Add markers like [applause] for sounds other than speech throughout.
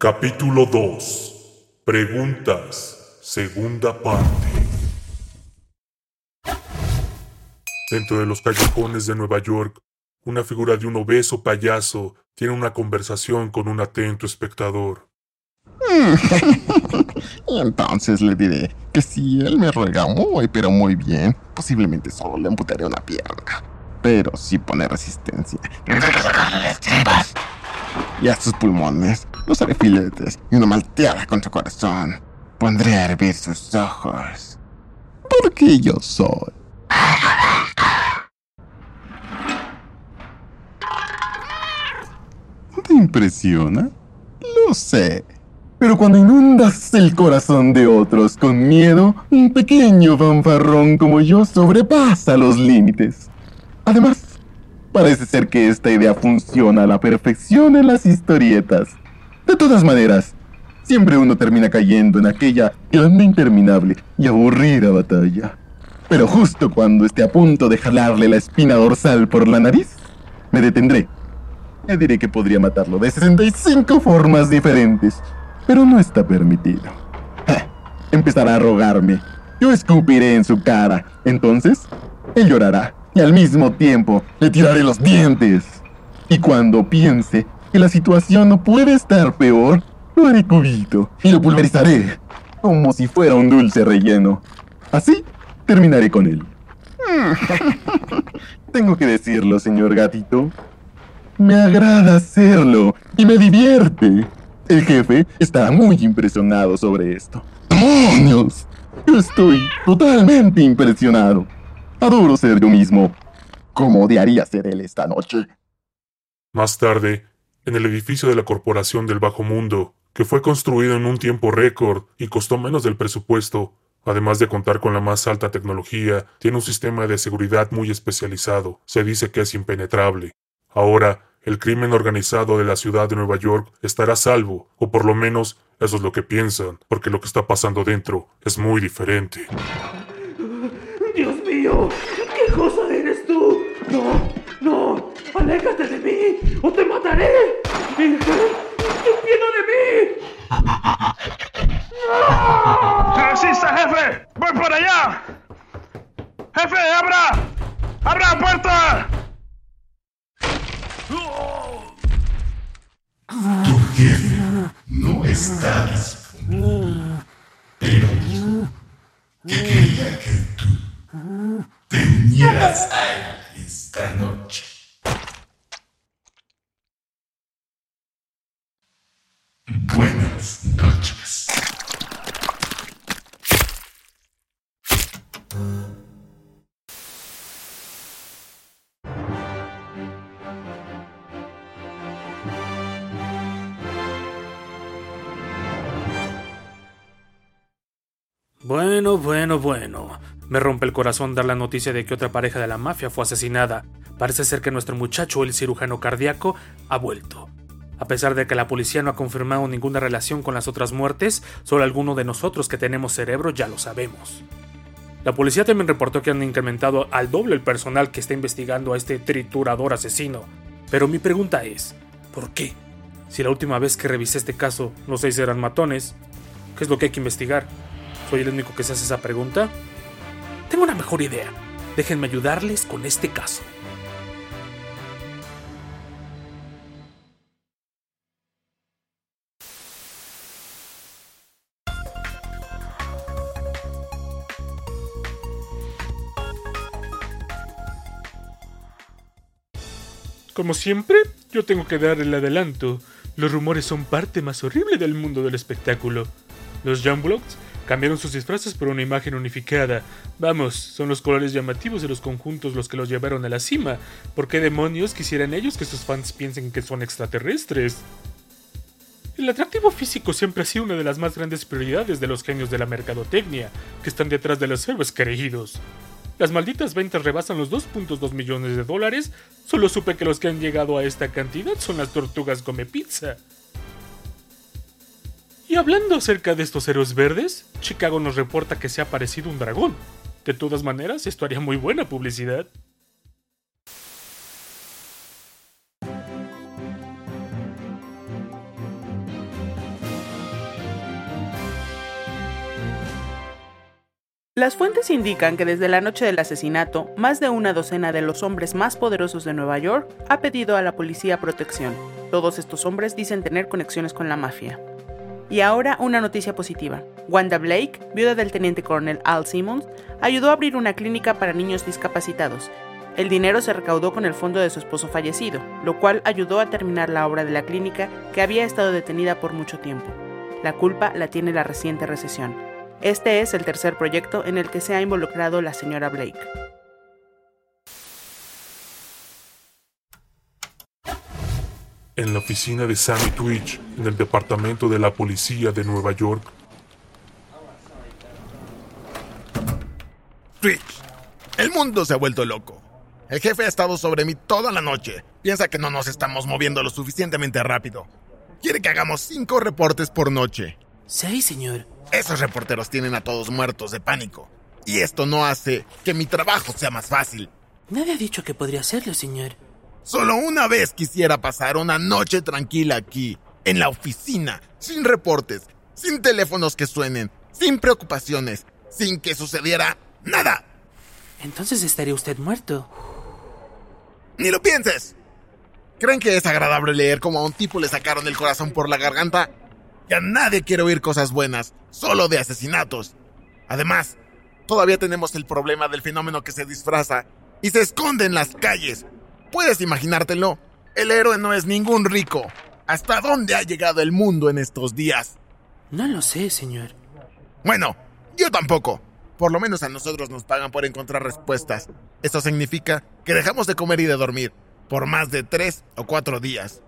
Capítulo 2. Preguntas. Segunda parte. Dentro de los callejones de Nueva York, una figura de un obeso payaso tiene una conversación con un atento espectador. [laughs] y entonces le diré que si él me ruega muy pero muy bien, posiblemente solo le amputaré una pierna. Pero si pone resistencia. Y a sus pulmones los haré filetes y una malteada con su corazón. Pondré a hervir sus ojos. Porque yo soy. ¿Te impresiona? Lo sé. Pero cuando inundas el corazón de otros con miedo, un pequeño fanfarrón como yo sobrepasa los límites. Además, parece ser que esta idea funciona a la perfección en las historietas. De todas maneras, siempre uno termina cayendo en aquella grande interminable y aburrida batalla. Pero justo cuando esté a punto de jalarle la espina dorsal por la nariz, me detendré. Le diré que podría matarlo de 65 formas diferentes, pero no está permitido. Empezará a rogarme. Yo escupiré en su cara. Entonces, él llorará y al mismo tiempo le tiraré los dientes. Y cuando piense que la situación no puede estar peor, lo haré cubito y lo pulverizaré como si fuera un dulce relleno. Así terminaré con él. [laughs] Tengo que decirlo, señor gatito. Me agrada hacerlo y me divierte. El jefe está muy impresionado sobre esto. ¡Demonios! Yo estoy totalmente impresionado. Adoro ser yo mismo. ¿Cómo odiaría ser él esta noche? Más tarde, en el edificio de la Corporación del Bajo Mundo, que fue construido en un tiempo récord y costó menos del presupuesto, además de contar con la más alta tecnología, tiene un sistema de seguridad muy especializado. Se dice que es impenetrable. Ahora, el crimen organizado de la ciudad de Nueva York estará a salvo, o por lo menos eso es lo que piensan, porque lo que está pasando dentro es muy diferente. Dios mío, ¿qué cosa eres tú? No, no, aléjate de mí o te mataré. Piedad de mí. ¡Resista, jefe! ¡Voy por allá! ¡Jefe, abra! ¡Abra la puerta! Tu jefe no está disponible. Bueno, bueno, bueno. Me rompe el corazón dar la noticia de que otra pareja de la mafia fue asesinada. Parece ser que nuestro muchacho, el cirujano cardíaco, ha vuelto. A pesar de que la policía no ha confirmado ninguna relación con las otras muertes, solo alguno de nosotros que tenemos cerebro ya lo sabemos. La policía también reportó que han incrementado al doble el personal que está investigando a este triturador asesino. Pero mi pregunta es, ¿por qué? Si la última vez que revisé este caso los seis eran matones, ¿qué es lo que hay que investigar? ¿Soy el único que se hace esa pregunta? Tengo una mejor idea. Déjenme ayudarles con este caso. Como siempre, yo tengo que dar el adelanto. Los rumores son parte más horrible del mundo del espectáculo. Los Youngbloods cambiaron sus disfraces por una imagen unificada. Vamos, son los colores llamativos de los conjuntos los que los llevaron a la cima. ¿Por qué demonios quisieran ellos que sus fans piensen que son extraterrestres? El atractivo físico siempre ha sido una de las más grandes prioridades de los genios de la mercadotecnia, que están detrás de los héroes creídos. Las malditas ventas rebasan los 2.2 millones de dólares. Solo supe que los que han llegado a esta cantidad son las tortugas come pizza. Y hablando acerca de estos héroes verdes, Chicago nos reporta que se ha aparecido un dragón. De todas maneras, esto haría muy buena publicidad. Las fuentes indican que desde la noche del asesinato, más de una docena de los hombres más poderosos de Nueva York ha pedido a la policía protección. Todos estos hombres dicen tener conexiones con la mafia. Y ahora una noticia positiva. Wanda Blake, viuda del teniente coronel Al Simmons, ayudó a abrir una clínica para niños discapacitados. El dinero se recaudó con el fondo de su esposo fallecido, lo cual ayudó a terminar la obra de la clínica que había estado detenida por mucho tiempo. La culpa la tiene la reciente recesión. Este es el tercer proyecto en el que se ha involucrado la señora Blake. En la oficina de Sammy Twitch, en el departamento de la policía de Nueva York, Twitch, el mundo se ha vuelto loco. El jefe ha estado sobre mí toda la noche. Piensa que no nos estamos moviendo lo suficientemente rápido. Quiere que hagamos cinco reportes por noche. Sí, señor. Esos reporteros tienen a todos muertos de pánico. Y esto no hace que mi trabajo sea más fácil. Nadie ha dicho que podría hacerlo, señor. Solo una vez quisiera pasar una noche tranquila aquí, en la oficina, sin reportes, sin teléfonos que suenen, sin preocupaciones, sin que sucediera nada. Entonces estaría usted muerto. Ni lo pienses. ¿Creen que es agradable leer cómo a un tipo le sacaron el corazón por la garganta? Ya nadie quiere oír cosas buenas, solo de asesinatos. Además, todavía tenemos el problema del fenómeno que se disfraza y se esconde en las calles. Puedes imaginártelo. El héroe no es ningún rico. ¿Hasta dónde ha llegado el mundo en estos días? No lo sé, señor. Bueno, yo tampoco. Por lo menos a nosotros nos pagan por encontrar respuestas. Eso significa que dejamos de comer y de dormir por más de tres o cuatro días.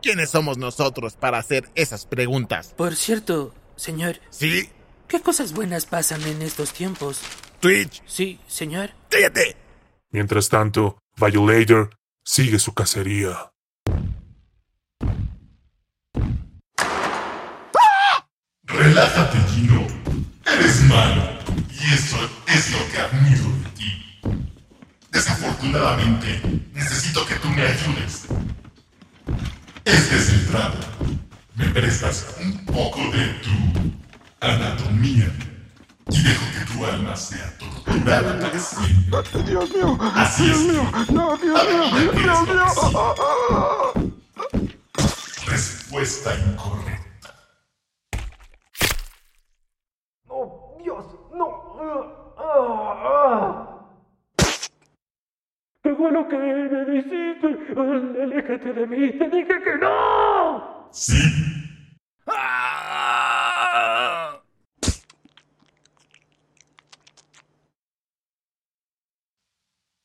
¿Quiénes somos nosotros para hacer esas preguntas? Por cierto, señor. ¿Sí? ¿Qué cosas buenas pasan en estos tiempos? Twitch. Sí, señor. ¡Cállate! Mientras tanto, Violator sigue su cacería. Relájate, Gino. Eres malo. Y eso es lo que admiro de ti. Desafortunadamente, necesito que tú me ayudes. Este es el trato. Me prestas un poco de tu anatomía dejo que tu alma sea torturada para siempre. Dios mío, Así Dios es. mío, no, Dios mío, Dios mío. Respuesta incorrecta. Oh, Dios, no. Ah, ah. ¿Qué fue lo que me hiciste? Aléjate de mí, te dije que no. Sí,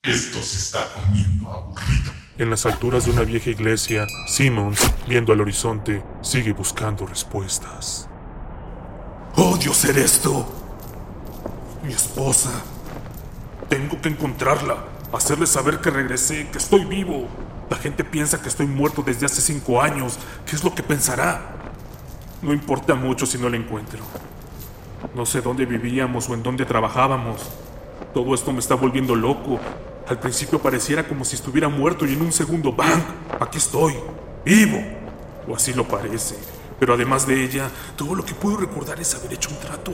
esto se está poniendo aburrido. En las alturas de una vieja iglesia, Simmons, viendo al horizonte, sigue buscando respuestas. Odio ser esto. Mi esposa. Tengo que encontrarla. Hacerle saber que regresé, que estoy vivo. La gente piensa que estoy muerto desde hace cinco años. ¿Qué es lo que pensará? No importa mucho si no la encuentro. No sé dónde vivíamos o en dónde trabajábamos. Todo esto me está volviendo loco. Al principio pareciera como si estuviera muerto y en un segundo, ¡bang! Aquí estoy, vivo. O así lo parece. Pero además de ella, todo lo que puedo recordar es haber hecho un trato.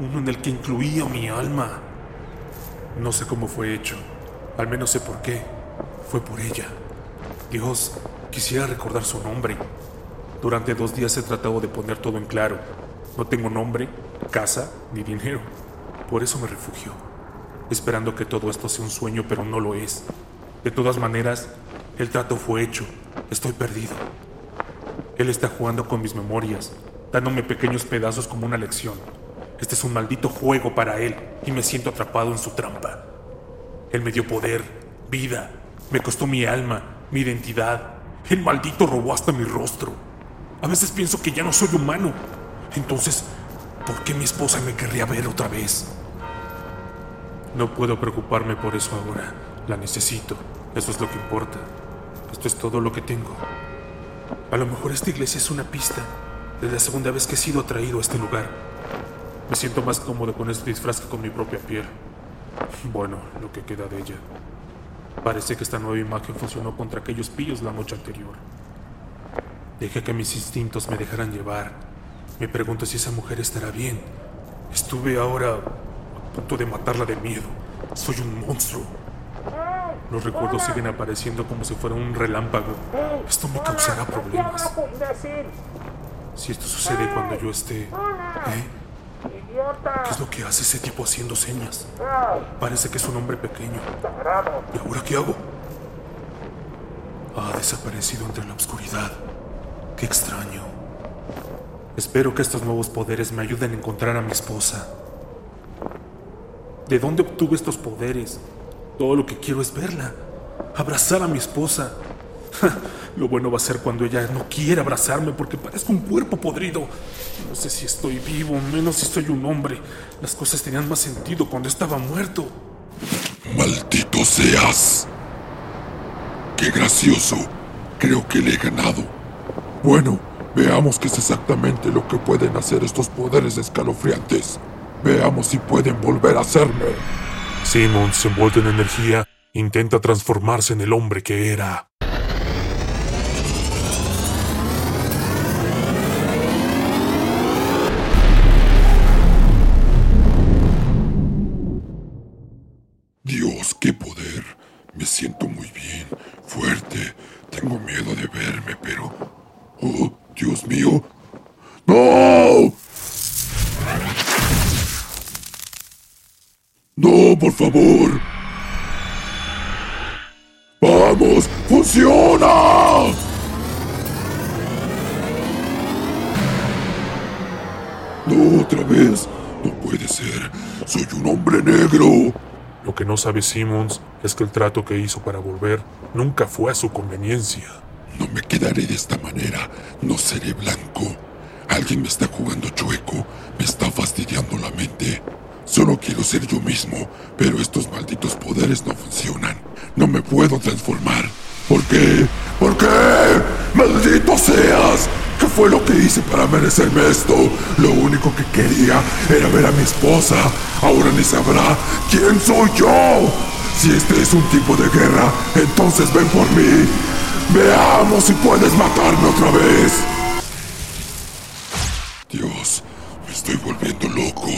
Uno en el que incluía mi alma. No sé cómo fue hecho. Al menos sé por qué. Fue por ella. Dios, quisiera recordar su nombre. Durante dos días he tratado de poner todo en claro. No tengo nombre, casa ni dinero. Por eso me refugio. Esperando que todo esto sea un sueño, pero no lo es. De todas maneras, el trato fue hecho. Estoy perdido. Él está jugando con mis memorias, dándome pequeños pedazos como una lección. Este es un maldito juego para él y me siento atrapado en su trampa. Él me dio poder, vida, me costó mi alma, mi identidad. El maldito robó hasta mi rostro. A veces pienso que ya no soy humano. Entonces, ¿por qué mi esposa me querría ver otra vez? No puedo preocuparme por eso ahora. La necesito. Eso es lo que importa. Esto es todo lo que tengo. A lo mejor esta iglesia es una pista de la segunda vez que he sido atraído a este lugar. Me siento más cómodo con este disfraz que con mi propia piel. Bueno, lo que queda de ella. Parece que esta nueva imagen funcionó contra aquellos pillos la noche anterior. Dejé que mis instintos me dejaran llevar. Me pregunto si esa mujer estará bien. Estuve ahora de matarla de miedo. Soy un monstruo. Los recuerdos siguen apareciendo como si fuera un relámpago. Esto me causará problemas. Si esto sucede cuando yo esté... ¿Eh? ¿Qué es lo que hace ese tipo haciendo señas? Parece que es un hombre pequeño. ¿Y ahora qué hago? Ha desaparecido entre la oscuridad. Qué extraño. Espero que estos nuevos poderes me ayuden a encontrar a mi esposa. ¿De dónde obtuve estos poderes? Todo lo que quiero es verla. Abrazar a mi esposa. Lo bueno va a ser cuando ella no quiera abrazarme porque parezco un cuerpo podrido. No sé si estoy vivo, menos si soy un hombre. Las cosas tenían más sentido cuando estaba muerto. Maldito seas. Qué gracioso. Creo que le he ganado. Bueno, veamos qué es exactamente lo que pueden hacer estos poderes escalofriantes. Veamos si pueden volver a hacerme. Simmons, envuelto en energía, intenta transformarse en el hombre que era. Favor. ¡Vamos! ¡Funciona! No, otra vez. No puede ser. Soy un hombre negro. Lo que no sabe Simmons es que el trato que hizo para volver nunca fue a su conveniencia. No me quedaré de esta manera. No seré blanco. Alguien me está jugando chueco. Me está fastidiando la mente. Solo quiero ser yo mismo, pero estos malditos poderes no funcionan. No me puedo transformar. ¿Por qué? ¿Por qué? ¡Maldito seas! ¿Qué fue lo que hice para merecerme esto? Lo único que quería era ver a mi esposa. Ahora ni sabrá quién soy yo. Si este es un tipo de guerra, entonces ven por mí. Veamos si puedes matarme otra vez. Dios, me estoy volviendo loco.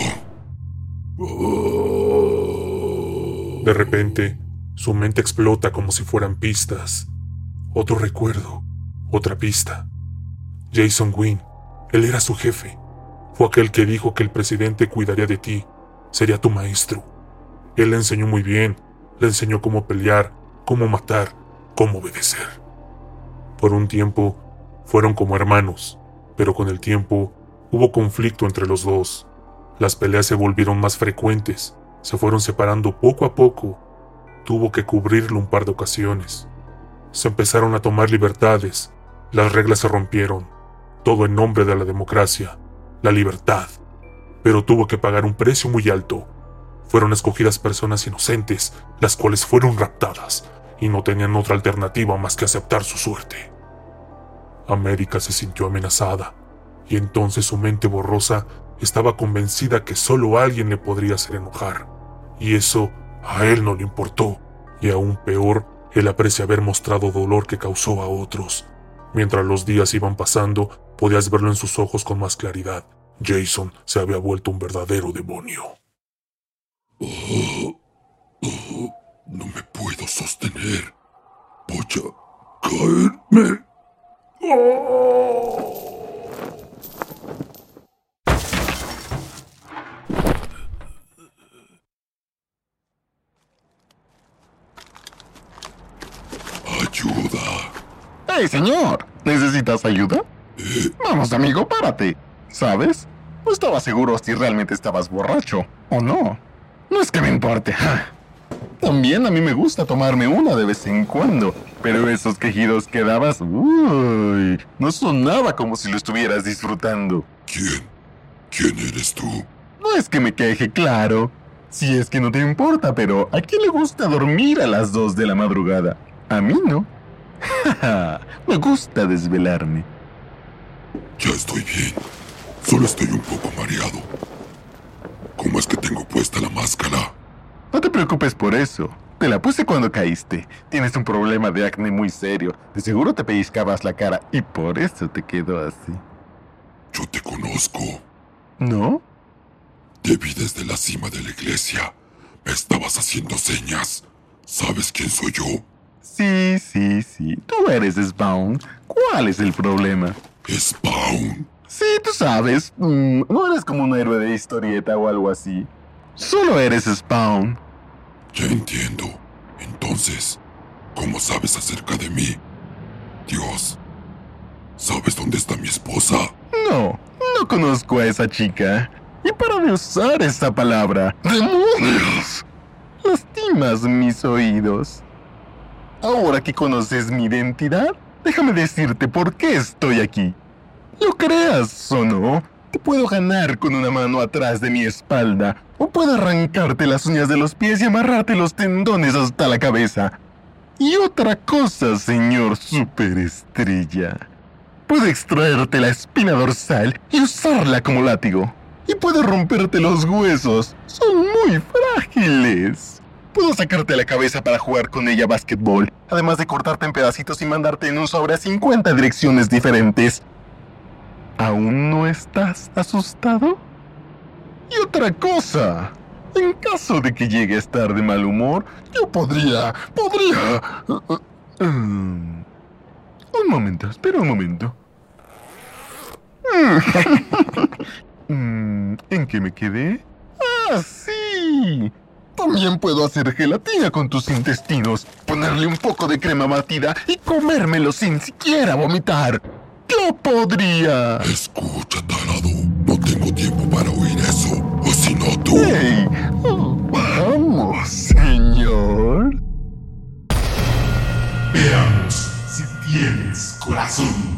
De repente, su mente explota como si fueran pistas. Otro recuerdo, otra pista. Jason Wynn, él era su jefe. Fue aquel que dijo que el presidente cuidaría de ti, sería tu maestro. Él le enseñó muy bien, le enseñó cómo pelear, cómo matar, cómo obedecer. Por un tiempo, fueron como hermanos, pero con el tiempo hubo conflicto entre los dos. Las peleas se volvieron más frecuentes, se fueron separando poco a poco. Tuvo que cubrirlo un par de ocasiones. Se empezaron a tomar libertades, las reglas se rompieron, todo en nombre de la democracia, la libertad. Pero tuvo que pagar un precio muy alto. Fueron escogidas personas inocentes, las cuales fueron raptadas, y no tenían otra alternativa más que aceptar su suerte. América se sintió amenazada, y entonces su mente borrosa estaba convencida que solo alguien le podría hacer enojar, y eso a él no le importó, y aún peor, él aprecia haber mostrado dolor que causó a otros. Mientras los días iban pasando, podías verlo en sus ojos con más claridad. Jason se había vuelto un verdadero demonio. Oh, oh, no me puedo sostener. Voy a caerme. Oh. Ayuda. ¡Hey, señor! ¿Necesitas ayuda? Vamos, amigo, párate. ¿Sabes? No estaba seguro si realmente estabas borracho o no. No es que me importe. ja. También a mí me gusta tomarme una de vez en cuando, pero esos quejidos que dabas, uy, no sonaba como si lo estuvieras disfrutando. ¿Quién? ¿Quién eres tú? No es que me queje, claro. Si es que no te importa, pero ¿a quién le gusta dormir a las 2 de la madrugada? A mí no. [laughs] me gusta desvelarme. Ya estoy bien. Solo estoy un poco mareado. ¿Cómo es que tengo puesta la máscara? No te preocupes por eso. Te la puse cuando caíste. Tienes un problema de acné muy serio. De seguro te pellizcabas la cara y por eso te quedó así. Yo te conozco. ¿No? ¿De Te vi desde la cima de la iglesia. Me estabas haciendo señas. ¿Sabes quién soy yo? Sí, sí, sí. Tú eres Spawn. ¿Cuál es el problema? Spawn. Sí, tú sabes. mm, no eres como un héroe de historieta o algo así. Solo eres Spawn. Ya entiendo. Entonces, ¿cómo sabes acerca de mí? Dios, ¿sabes dónde está mi esposa? No, no conozco a esa chica. Y para de usar esa palabra, ¡demonios! Lastimas mis oídos. Ahora que conoces mi identidad, déjame decirte por qué estoy aquí. Lo creas o no, te puedo ganar con una mano atrás de mi espalda, o puedo arrancarte las uñas de los pies y amarrarte los tendones hasta la cabeza. Y otra cosa, señor superestrella. Puedo extraerte la espina dorsal y usarla como látigo. Y puedo romperte los huesos. Son muy frágiles. Puedo sacarte la cabeza para jugar con ella básquetbol, además de cortarte en pedacitos y mandarte en un sobre a 50 direcciones diferentes. ¿Aún no estás asustado? Y otra cosa. En caso de que llegue a estar de mal humor, yo podría... podría... um, un momento, espera un momento. [laughs] Mm, ¿En qué me quedé? ¡Ah, sí! También puedo hacer gelatina con tus intestinos, ponerle un poco de crema batida y comérmelo sin siquiera vomitar. ¡Lo podría! Escucha, tarado. No tengo tiempo para oír eso. O si no, tú. Hey, ¡Vamos, señor! Veamos si tienes corazón.